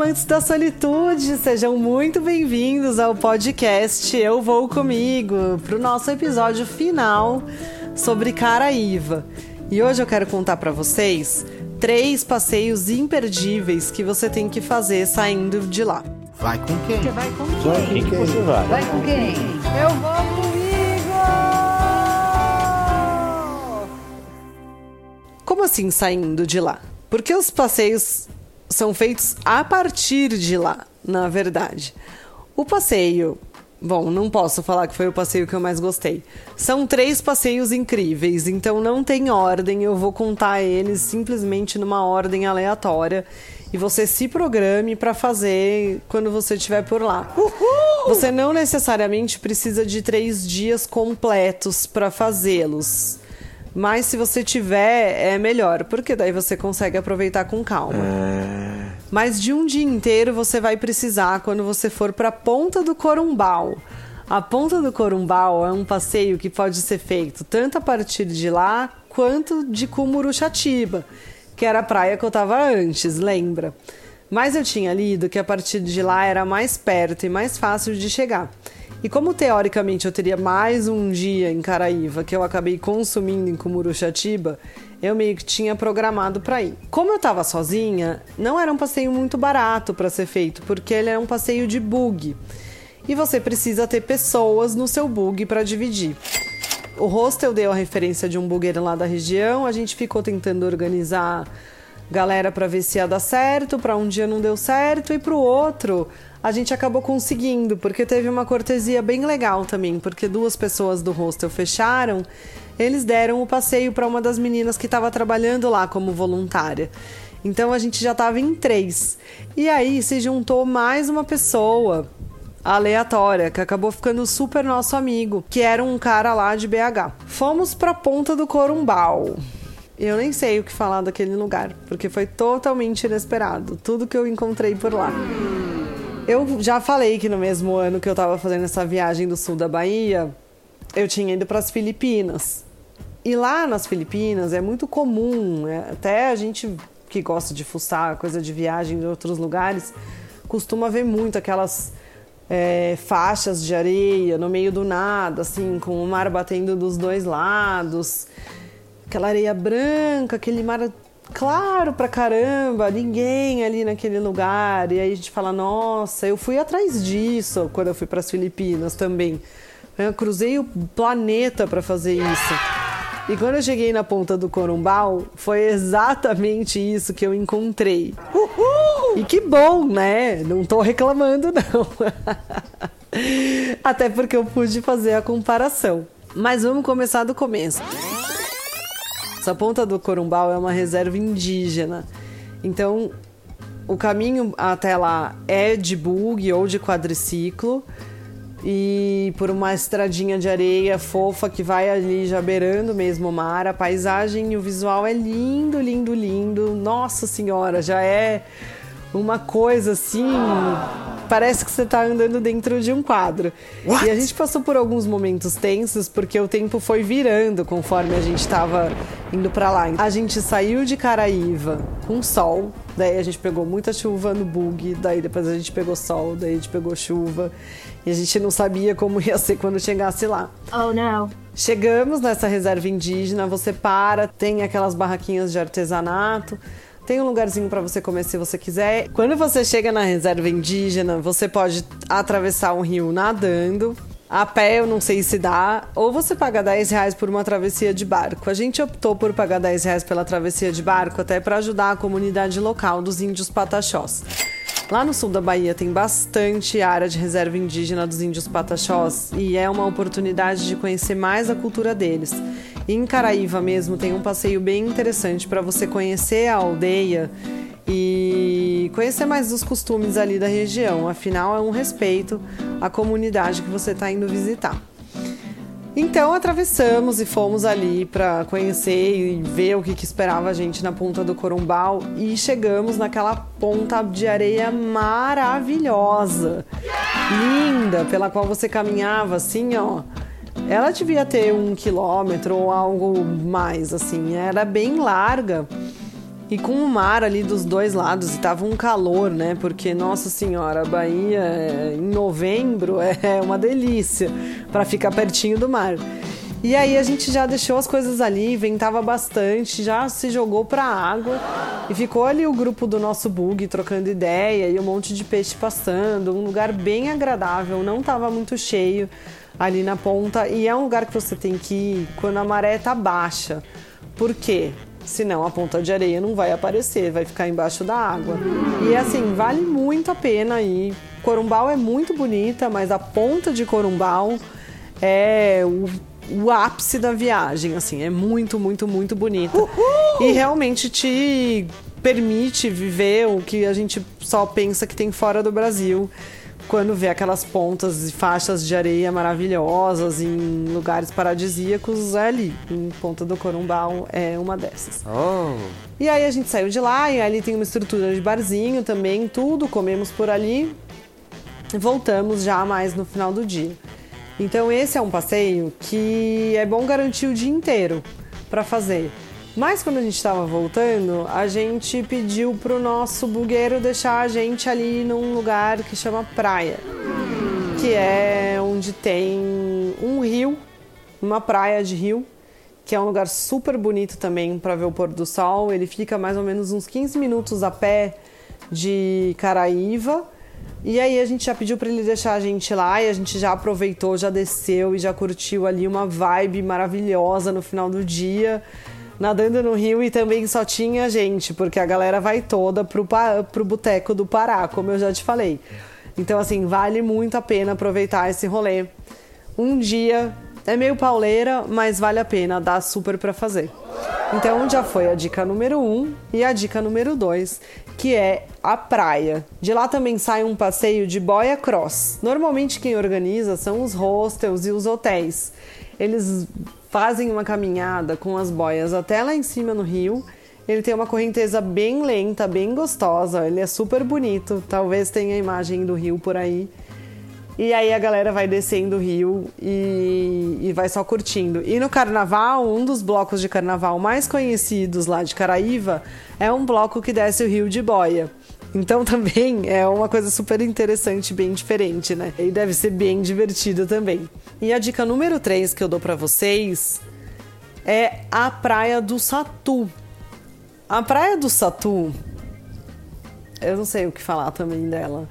amantes da solitude, sejam muito bem-vindos ao podcast Eu Vou Comigo, para o nosso episódio final sobre Caraíva. E hoje eu quero contar para vocês três passeios imperdíveis que você tem que fazer saindo de lá. Vai com quem? Você vai com Vai quem? com quem? Você vai. Vai com quem? Eu vou comigo! Como assim saindo de lá? Porque os passeios são feitos a partir de lá, na verdade. O passeio. Bom, não posso falar que foi o passeio que eu mais gostei. São três passeios incríveis, então não tem ordem, eu vou contar eles simplesmente numa ordem aleatória e você se programe para fazer quando você estiver por lá. Você não necessariamente precisa de três dias completos para fazê-los. Mas se você tiver, é melhor, porque daí você consegue aproveitar com calma. Mas de um dia inteiro você vai precisar quando você for para a Ponta do Corumbau. A Ponta do Corumbau é um passeio que pode ser feito tanto a partir de lá quanto de Cumuruxatiba, que era a praia que eu estava antes, lembra? Mas eu tinha lido que a partir de lá era mais perto e mais fácil de chegar. E como teoricamente eu teria mais um dia em Caraíva que eu acabei consumindo em Cumuruxatiba, eu meio que tinha programado para ir. Como eu estava sozinha, não era um passeio muito barato para ser feito, porque ele é um passeio de bug. E você precisa ter pessoas no seu bug para dividir. O hostel deu a referência de um bugueiro lá da região, a gente ficou tentando organizar galera para ver se ia dar certo, para um dia não deu certo e para o outro a gente acabou conseguindo, porque teve uma cortesia bem legal também, porque duas pessoas do hostel fecharam, eles deram o passeio para uma das meninas que estava trabalhando lá como voluntária. Então a gente já estava em três. E aí se juntou mais uma pessoa aleatória, que acabou ficando super nosso amigo, que era um cara lá de BH. Fomos pra Ponta do Corumbau. Eu nem sei o que falar daquele lugar, porque foi totalmente inesperado, tudo que eu encontrei por lá. Eu já falei que no mesmo ano que eu tava fazendo essa viagem do sul da Bahia, eu tinha ido para as Filipinas. E lá nas Filipinas é muito comum, é, até a gente que gosta de fuçar coisa de viagem de outros lugares, costuma ver muito aquelas é, faixas de areia no meio do nada, assim, com o mar batendo dos dois lados, aquela areia branca, aquele mar claro pra caramba, ninguém ali naquele lugar. E aí a gente fala, nossa, eu fui atrás disso quando eu fui para as Filipinas também. Eu cruzei o planeta para fazer isso. E quando eu cheguei na ponta do Corumbau, foi exatamente isso que eu encontrei. E que bom, né? Não tô reclamando, não. Até porque eu pude fazer a comparação. Mas vamos começar do começo. Essa ponta do Corumbau é uma reserva indígena. Então, o caminho até lá é de bug ou de quadriciclo e por uma estradinha de areia fofa que vai ali já beirando mesmo o mar. A paisagem e o visual é lindo, lindo, lindo. Nossa Senhora, já é uma coisa assim. Parece que você está andando dentro de um quadro. What? E a gente passou por alguns momentos tensos porque o tempo foi virando conforme a gente estava indo para lá. A gente saiu de Caraíva com sol, daí a gente pegou muita chuva no bug, daí depois a gente pegou sol, daí a gente pegou chuva e a gente não sabia como ia ser quando chegasse lá. Oh no. Chegamos nessa reserva indígena, você para, tem aquelas barraquinhas de artesanato, tem um lugarzinho para você comer se você quiser. Quando você chega na reserva indígena, você pode atravessar um rio nadando. A pé eu não sei se dá, ou você paga 10 reais por uma travessia de barco. A gente optou por pagar 10 reais pela travessia de barco até para ajudar a comunidade local dos índios pataxós. Lá no sul da Bahia tem bastante área de reserva indígena dos índios pataxós e é uma oportunidade de conhecer mais a cultura deles. Em Caraíva mesmo tem um passeio bem interessante para você conhecer a aldeia e conhecer mais dos costumes ali da região. Afinal, é um respeito à comunidade que você está indo visitar. Então atravessamos e fomos ali para conhecer e ver o que, que esperava a gente na ponta do Corumbau e chegamos naquela ponta de areia maravilhosa, linda, pela qual você caminhava assim, ó. Ela devia ter um quilômetro ou algo mais, assim, era bem larga E com o mar ali dos dois lados, e tava um calor, né? Porque, nossa senhora, a Bahia é, em novembro é uma delícia para ficar pertinho do mar. E aí a gente já deixou as coisas ali, ventava bastante, já se jogou pra água e ficou ali o grupo do nosso bug trocando ideia e um monte de peixe passando, um lugar bem agradável, não tava muito cheio ali na ponta e é um lugar que você tem que ir quando a maré tá baixa. Por quê? senão a ponta de areia não vai aparecer, vai ficar embaixo da água. E assim, vale muito a pena ir. Corumbau é muito bonita, mas a ponta de Corumbau é o, o ápice da viagem, assim, é muito, muito, muito bonita. Uhul! E realmente te permite viver o que a gente só pensa que tem fora do Brasil quando vê aquelas pontas e faixas de areia maravilhosas em lugares paradisíacos, é ali, em Ponta do Corumbau é uma dessas. Oh. E aí a gente saiu de lá e ali tem uma estrutura de barzinho também, tudo, comemos por ali. Voltamos já mais no final do dia. Então esse é um passeio que é bom garantir o dia inteiro para fazer. Mas quando a gente estava voltando, a gente pediu pro nosso bugueiro deixar a gente ali num lugar que chama praia, que é onde tem um rio, uma praia de rio, que é um lugar super bonito também para ver o pôr do sol. Ele fica mais ou menos uns 15 minutos a pé de Caraíva. E aí a gente já pediu para ele deixar a gente lá e a gente já aproveitou, já desceu e já curtiu ali uma vibe maravilhosa no final do dia nadando no rio e também só tinha gente, porque a galera vai toda pro, pro boteco do Pará, como eu já te falei. Então, assim, vale muito a pena aproveitar esse rolê. Um dia é meio pauleira, mas vale a pena, dá super para fazer. Então já foi a dica número um e a dica número dois, que é a praia. De lá também sai um passeio de boia cross. Normalmente quem organiza são os hostels e os hotéis. Eles fazem uma caminhada com as boias até lá em cima no rio. Ele tem uma correnteza bem lenta, bem gostosa. Ele é super bonito. Talvez tenha a imagem do rio por aí. E aí a galera vai descendo o rio e, e, vai só curtindo. E no carnaval, um dos blocos de carnaval mais conhecidos lá de Caraíva é um bloco que desce o rio de boia. Então também é uma coisa super interessante, bem diferente, né? E deve ser bem divertido também. E a dica número 3 que eu dou para vocês é a Praia do Satu. A Praia do Satu, eu não sei o que falar também dela.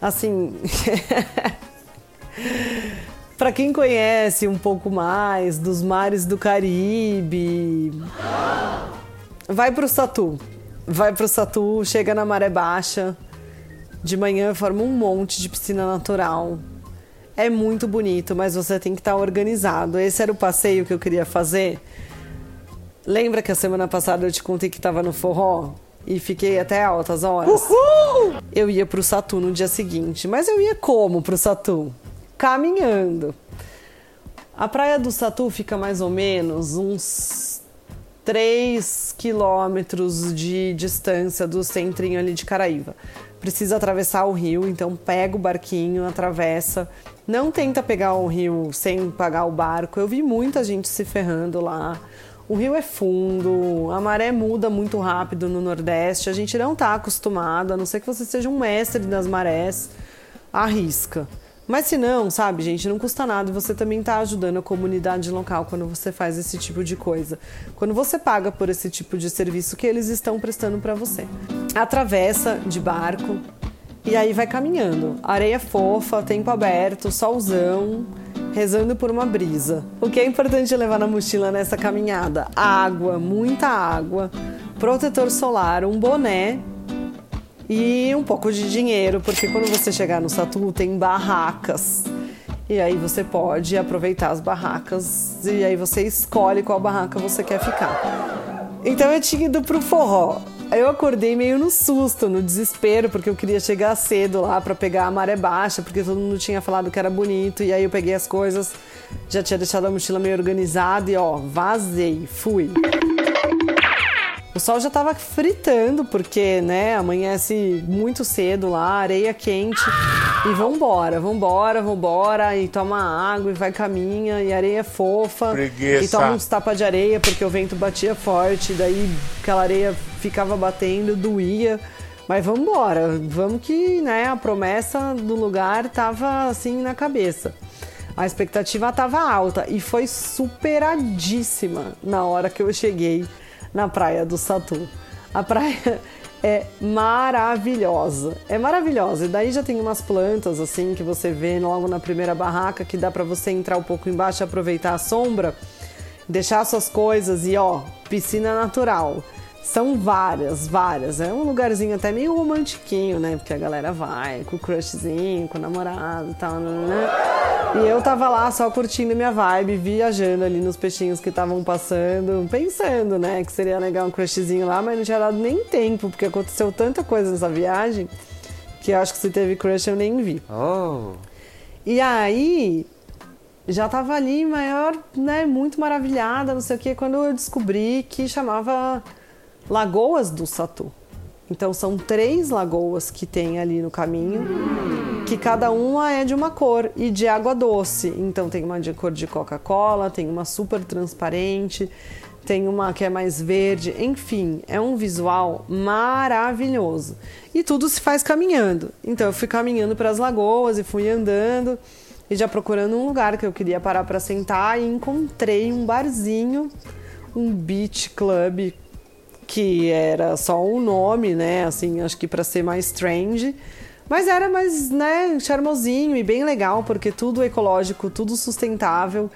Assim, para quem conhece um pouco mais dos mares do Caribe, vai pro Satu vai pro Satu, chega na maré baixa, de manhã forma um monte de piscina natural. É muito bonito, mas você tem que estar organizado. Esse era o passeio que eu queria fazer. Lembra que a semana passada eu te contei que estava no forró? E fiquei até altas horas? Uhul! Eu ia pro Satu no dia seguinte. Mas eu ia como pro Satu? Caminhando. A praia do Satu fica mais ou menos uns 3 quilômetros de distância do centrinho ali de Caraíva. Precisa atravessar o rio, então pega o barquinho, atravessa. Não tenta pegar o rio sem pagar o barco. Eu vi muita gente se ferrando lá. O rio é fundo, a maré muda muito rápido no Nordeste. A gente não está acostumado, a não ser que você seja um mestre das marés. Arrisca. Mas se não, sabe, gente, não custa nada e você também está ajudando a comunidade local quando você faz esse tipo de coisa. Quando você paga por esse tipo de serviço que eles estão prestando para você. Atravessa de barco e aí vai caminhando. Areia fofa, tempo aberto, solzão, rezando por uma brisa. O que é importante levar na mochila nessa caminhada? Água, muita água, protetor solar, um boné e um pouco de dinheiro, porque quando você chegar no Satu tem barracas. E aí você pode aproveitar as barracas e aí você escolhe qual barraca você quer ficar. Então eu tinha ido pro forró. Eu acordei meio no susto, no desespero, porque eu queria chegar cedo lá para pegar a maré baixa, porque todo mundo tinha falado que era bonito. E aí eu peguei as coisas, já tinha deixado a mochila meio organizada e ó, vazei, fui. O sol já estava fritando, porque, né, amanhece muito cedo lá, areia quente. E vambora, vambora, vambora, e toma água, e vai caminha, e areia fofa. Preguiça. E toma uns tapas de areia, porque o vento batia forte, daí aquela areia ficava batendo, doía. Mas vamos embora, vamos que né, a promessa do lugar tava assim na cabeça. A expectativa tava alta e foi superadíssima na hora que eu cheguei na praia do Satu. A praia é maravilhosa. É maravilhosa. E daí já tem umas plantas assim que você vê logo na primeira barraca que dá para você entrar um pouco embaixo e aproveitar a sombra, deixar suas coisas e ó, piscina natural. São várias, várias. É um lugarzinho até meio romantiquinho, né? Porque a galera vai com o crushzinho, com o namorado e tal, né? E eu tava lá só curtindo minha vibe, viajando ali nos peixinhos que estavam passando, pensando, né, que seria legal um crushzinho lá, mas não tinha dado nem tempo, porque aconteceu tanta coisa nessa viagem que eu acho que se teve crush eu nem vi. Oh. E aí, já tava ali maior, né, muito maravilhada, não sei o que, quando eu descobri que chamava Lagoas do Satu. Então são três lagoas que tem ali no caminho, que cada uma é de uma cor e de água doce. Então tem uma de cor de Coca-Cola, tem uma super transparente, tem uma que é mais verde, enfim, é um visual maravilhoso. E tudo se faz caminhando. Então eu fui caminhando para as lagoas e fui andando e já procurando um lugar que eu queria parar para sentar e encontrei um barzinho, um beach club que era só um nome, né? Assim, acho que para ser mais strange. Mas era mais, né, charmosinho e bem legal, porque tudo ecológico, tudo sustentável.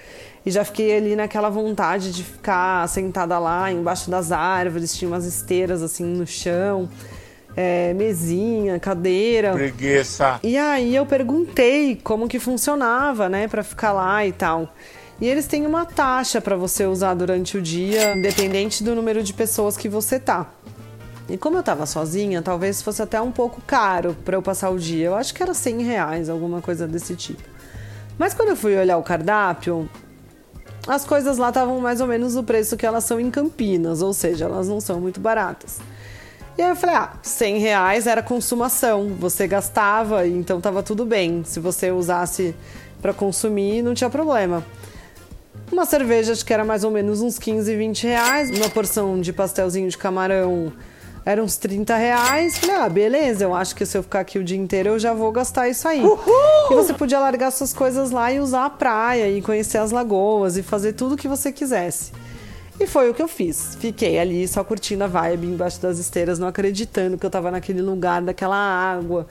E já fiquei ali naquela vontade de ficar sentada lá embaixo das árvores, tinha umas esteiras assim no chão, é, mesinha, cadeira. Preguiça. E aí eu perguntei como que funcionava, né, para ficar lá e tal. E eles têm uma taxa para você usar durante o dia, independente do número de pessoas que você tá. E como eu tava sozinha, talvez fosse até um pouco caro para eu passar o dia. Eu acho que era 100 reais, alguma coisa desse tipo. Mas quando eu fui olhar o cardápio, as coisas lá estavam mais ou menos o preço que elas são em Campinas, ou seja, elas não são muito baratas. E aí eu falei, ah, 100 reais era consumação, você gastava, então tava tudo bem. Se você usasse para consumir, não tinha problema. Uma cerveja, acho que era mais ou menos uns 15, 20 reais. Uma porção de pastelzinho de camarão era uns 30 reais. Falei, ah, beleza, eu acho que se eu ficar aqui o dia inteiro eu já vou gastar isso aí. Uhul! E você podia largar suas coisas lá e usar a praia, e conhecer as lagoas, e fazer tudo o que você quisesse. E foi o que eu fiz. Fiquei ali só curtindo a vibe embaixo das esteiras, não acreditando que eu tava naquele lugar, daquela água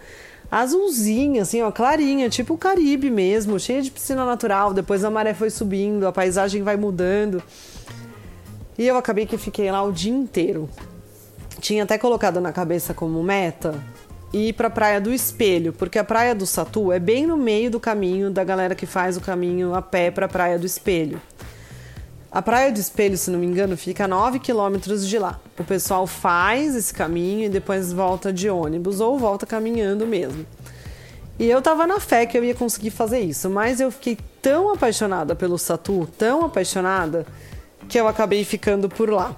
azulzinha, assim, ó, clarinha, tipo o Caribe mesmo, cheia de piscina natural. Depois a maré foi subindo, a paisagem vai mudando. E eu acabei que fiquei lá o dia inteiro. Tinha até colocado na cabeça como meta ir para a Praia do Espelho, porque a Praia do Satu é bem no meio do caminho da galera que faz o caminho a pé para a Praia do Espelho. A Praia do Espelho, se não me engano, fica a 9 quilômetros de lá. O pessoal faz esse caminho e depois volta de ônibus ou volta caminhando mesmo. E eu tava na fé que eu ia conseguir fazer isso, mas eu fiquei tão apaixonada pelo Satu, tão apaixonada, que eu acabei ficando por lá.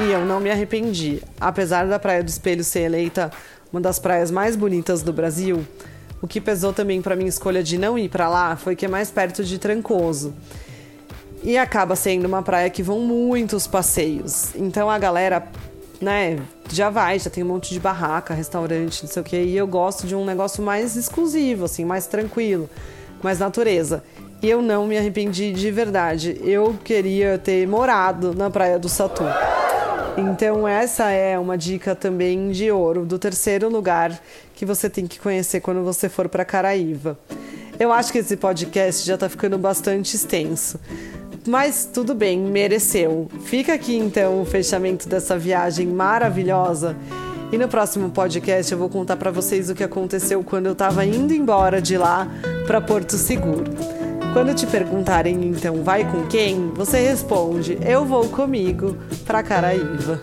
E eu não me arrependi. Apesar da Praia do Espelho ser eleita uma das praias mais bonitas do Brasil, o que pesou também para minha escolha de não ir para lá foi que é mais perto de Trancoso. E acaba sendo uma praia que vão muitos passeios. Então a galera, né, já vai, já tem um monte de barraca, restaurante, não sei o quê. E eu gosto de um negócio mais exclusivo, assim, mais tranquilo, mais natureza. E eu não me arrependi de verdade. Eu queria ter morado na praia do Satu. Então essa é uma dica também de ouro do terceiro lugar que você tem que conhecer quando você for para Caraíva. Eu acho que esse podcast já está ficando bastante extenso. Mas tudo bem, mereceu. Fica aqui então o fechamento dessa viagem maravilhosa. E no próximo podcast eu vou contar para vocês o que aconteceu quando eu estava indo embora de lá para Porto Seguro. Quando te perguntarem então vai com quem, você responde: eu vou comigo para Caraíva.